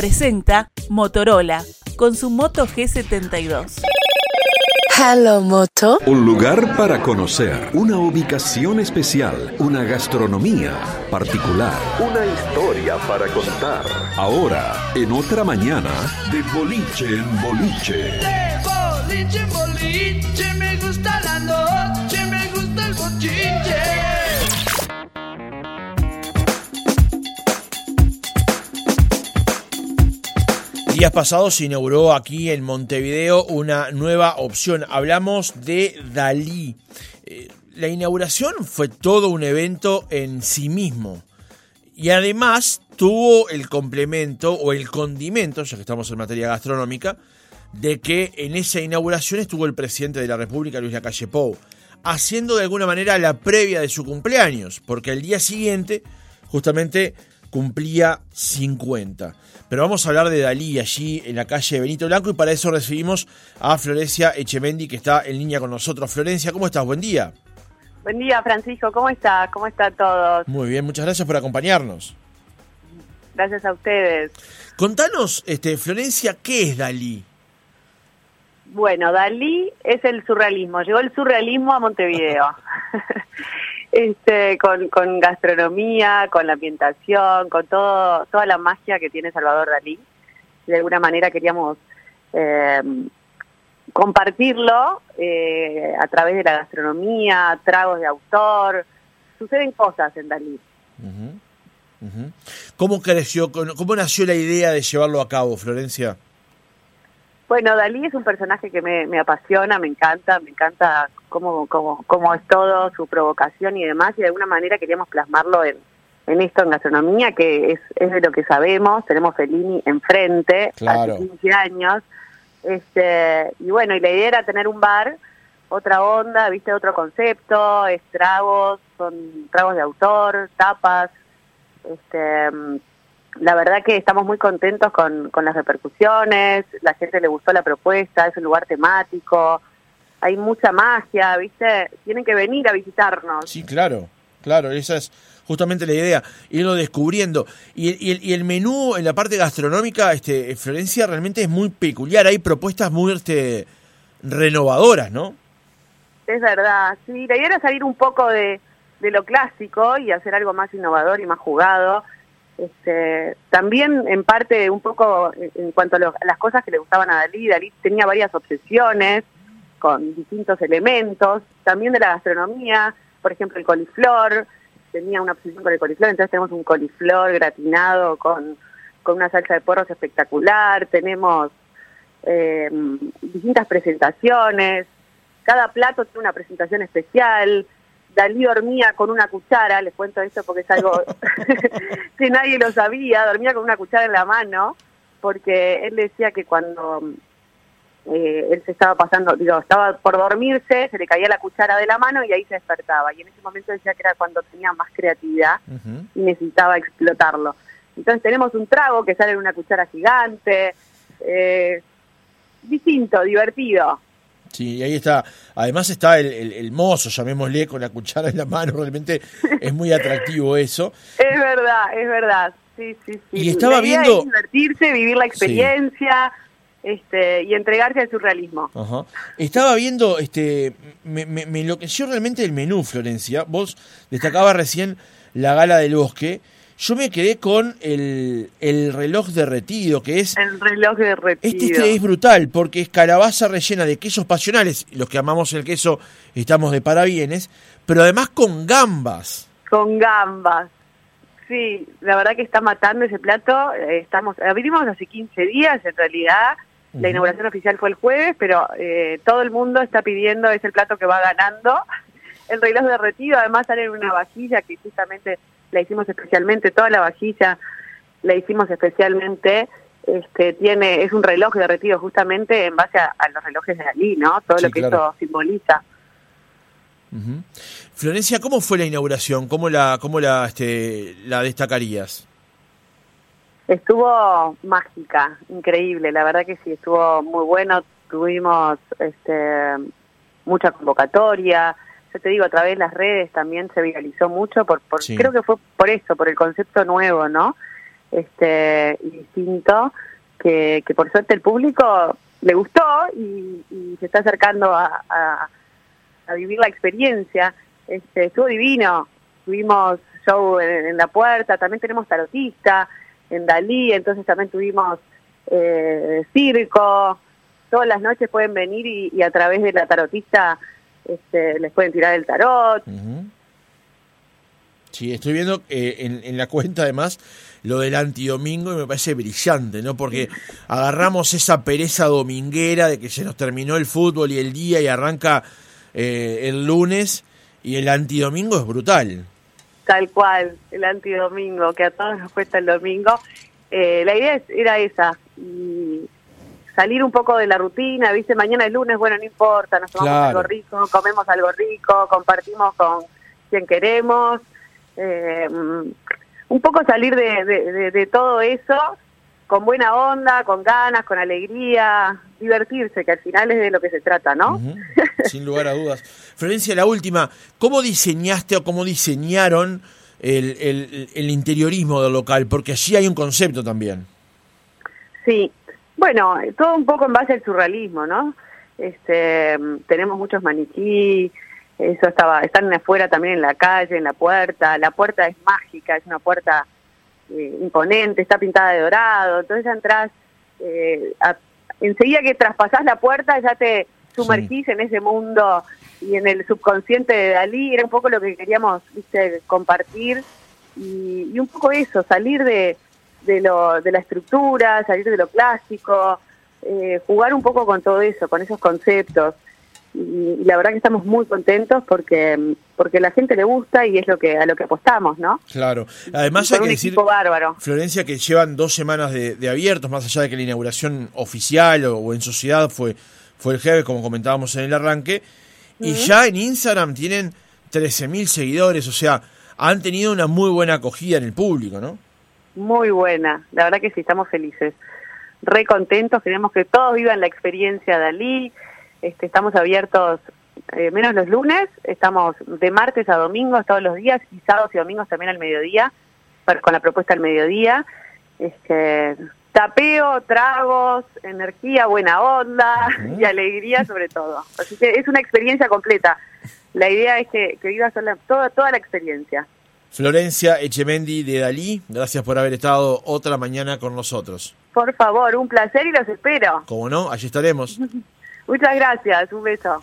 presenta Motorola con su Moto G72. Hello Moto. Un lugar para conocer, una ubicación especial, una gastronomía particular, una historia para contar. Ahora, en otra mañana, de boliche en boliche. De boliche en boliche, me gusta la noche, me gusta el bochinche. Días pasados se inauguró aquí en Montevideo una nueva opción. Hablamos de Dalí. Eh, La inauguración fue todo un evento en sí mismo. Y además tuvo el complemento o el condimento, ya que estamos en materia gastronómica, de que en esa inauguración estuvo el presidente de la República, Luis Lacalle Pou, haciendo de alguna manera la previa de su cumpleaños, porque el día siguiente justamente cumplía 50. Pero vamos a hablar de Dalí allí en la calle Benito Blanco y para eso recibimos a Florencia Echemendi que está en línea con nosotros. Florencia, ¿cómo estás? Buen día. Buen día, Francisco. ¿Cómo está? ¿Cómo están todos? Muy bien, muchas gracias por acompañarnos. Gracias a ustedes. Contanos, este, Florencia, ¿qué es Dalí? Bueno, Dalí es el surrealismo. Llegó el surrealismo a Montevideo. este, con, con gastronomía, con la ambientación, con todo, toda la magia que tiene Salvador Dalí. De alguna manera queríamos eh, compartirlo eh, a través de la gastronomía, tragos de autor. Suceden cosas en Dalí. ¿Cómo creció, cómo nació la idea de llevarlo a cabo, Florencia? Bueno, Dalí es un personaje que me, me apasiona, me encanta, me encanta cómo, cómo, cómo es todo, su provocación y demás, y de alguna manera queríamos plasmarlo en, en esto, en gastronomía, que es, es de lo que sabemos, tenemos Fellini enfrente, Claro. hace 15 años, este, y bueno, y la idea era tener un bar, otra onda, viste, otro concepto, es tragos, son tragos de autor, tapas, este la verdad que estamos muy contentos con, con las repercusiones, la gente le gustó la propuesta, es un lugar temático, hay mucha magia, ¿viste? Tienen que venir a visitarnos. Sí, claro, claro, esa es justamente la idea, irlo descubriendo. Y, el- y el, y el menú en la parte gastronómica, este, Florencia, realmente es muy peculiar, hay propuestas muy este, renovadoras, ¿no? Es verdad, sí, la idea era salir un poco de, de lo clásico y hacer algo más innovador y más jugado. Este, también en parte un poco en en cuanto a, lo- a las cosas que le gustaban a Dalí, Dalí tenía varias obsesiones con distintos elementos, también de la gastronomía, por ejemplo el coliflor, tenía una obsesión con el coliflor, entonces tenemos un coliflor gratinado con, con una salsa de porros espectacular, tenemos eh, distintas presentaciones, cada plato tiene una presentación especial. Dalí dormía con una cuchara, les cuento esto porque es algo que nadie lo sabía, dormía con una cuchara en la mano, porque él decía que cuando eh, él se estaba pasando, digo, estaba por dormirse, se le caía la cuchara de la mano y ahí se despertaba. Y en ese momento decía que era cuando tenía más creatividad y necesitaba explotarlo. Entonces tenemos un trago que sale en una cuchara gigante, eh, distinto, divertido. Sí, y ahí está. Además está el, el- el mozo, llamémosle, con la cuchara en la mano. Realmente es muy atractivo eso. Es verdad, es verdad. Sí, sí, sí. Y estaba La idea viendo- es divertirse, vivir la experiencia este, y entregarse al surrealismo. Ajá. Estaba viendo, este, me, me, me enloqueció realmente el menú, Florencia. Vos destacabas recién la gala del bosque. Yo me quedé con el, el reloj derretido, que es... El reloj derretido. Este, este es brutal, porque es calabaza rellena de quesos pasionales, los que amamos el queso estamos de parabienes, pero además con gambas. Con gambas. Sí, la verdad que está matando ese plato. Eh, Estamos, abrimos hace 15 días en realidad. La inauguración oficial fue el jueves, pero eh, todo el mundo está pidiendo, es el plato que va ganando. El reloj derretido, además sale en una vajilla que justamente la hicimos especialmente, toda la vajilla la hicimos especialmente. Este, tiene es un reloj derretido justamente en base a, a los relojes de Dalí, ¿no? Todo Sí, lo que claro. eso simboliza. Florencia, ¿cómo fue la inauguración? ¿Cómo la, cómo la, este, la destacarías? Estuvo mágica, increíble, la verdad que sí, estuvo muy bueno, tuvimos este, mucha convocatoria, yo te digo, a través de las redes también se viralizó mucho, por, por Sí. creo que fue por eso, por el concepto nuevo, ¿no? este, y distinto, que, que por suerte el público le gustó y, y se está acercando a, a, a vivir la experiencia. Este, estuvo divino, tuvimos show en, en la puerta, también tenemos tarotista en Dalí, entonces también tuvimos eh, circo, todas las noches pueden venir y, a través de la tarotista este, les pueden tirar el tarot. Sí, estoy viendo eh, en, en la cuenta además lo del antidomingo y me parece brillante, ¿no? Porque agarramos esa pereza dominguera de que se nos terminó el fútbol y el día y arranca eh, el lunes y el antidomingo es brutal. Tal cual, el antidomingo, que a todos nos cuesta el domingo. Eh, la idea es- era esa, y salir un poco de la rutina, viste, mañana es lunes, bueno, no importa, nos tomamos Claro. algo rico, comemos algo rico, compartimos con quien queremos. Eh, un poco salir de, de- de- de todo eso con buena onda, con ganas, con alegría, divertirse, que al final es de lo que se trata, ¿no? Sin lugar a dudas. Florencia, la última, ¿cómo diseñaste o cómo diseñaron el, el- el interiorismo del local? Porque allí hay un concepto también. Sí, bueno, todo un poco en base al surrealismo, ¿no? Este, tenemos muchos maniquí, eso estaba, están afuera también en la calle, en la puerta, la puerta es mágica, es una puerta eh, imponente, está pintada de dorado, entonces ya entras, eh, a- enseguida que traspasás la puerta ya te sumergís en ese mundo y en el subconsciente de Dalí, era un poco lo que queríamos, viste, compartir y, y un poco eso, salir de, de, lo, de la estructura, salir de lo clásico, eh, jugar un poco con todo eso, con esos conceptos. Y, y la verdad que estamos muy contentos porque porque la gente le gusta y es lo que a lo que apostamos, ¿no? Claro. Además hay que decir, bárbaro. Florencia, que llevan dos semanas de, de abiertos, más allá de que la inauguración oficial o, o en sociedad fue, fue el jueves, como comentábamos en el arranque, y ya en Instagram tienen 13.000 seguidores, o sea, han tenido una muy buena acogida en el público, ¿no? Muy buena, la verdad que sí, estamos felices. Re contentos, queremos que todos vivan la experiencia Dalí. Este, estamos abiertos eh, menos los lunes, estamos de martes a domingos todos los días y sábados y domingos también al mediodía, para- con la propuesta al mediodía. Este, tapeo, tragos, energía, buena onda y alegría sobre todo. Así que es una experiencia completa. La idea es que, que vivas toda, toda la experiencia. Florencia Echemendi de Dalí, gracias por haber estado otra mañana con nosotros. Por favor, un placer y los espero. Como no, allí estaremos. Muchas gracias, un beso.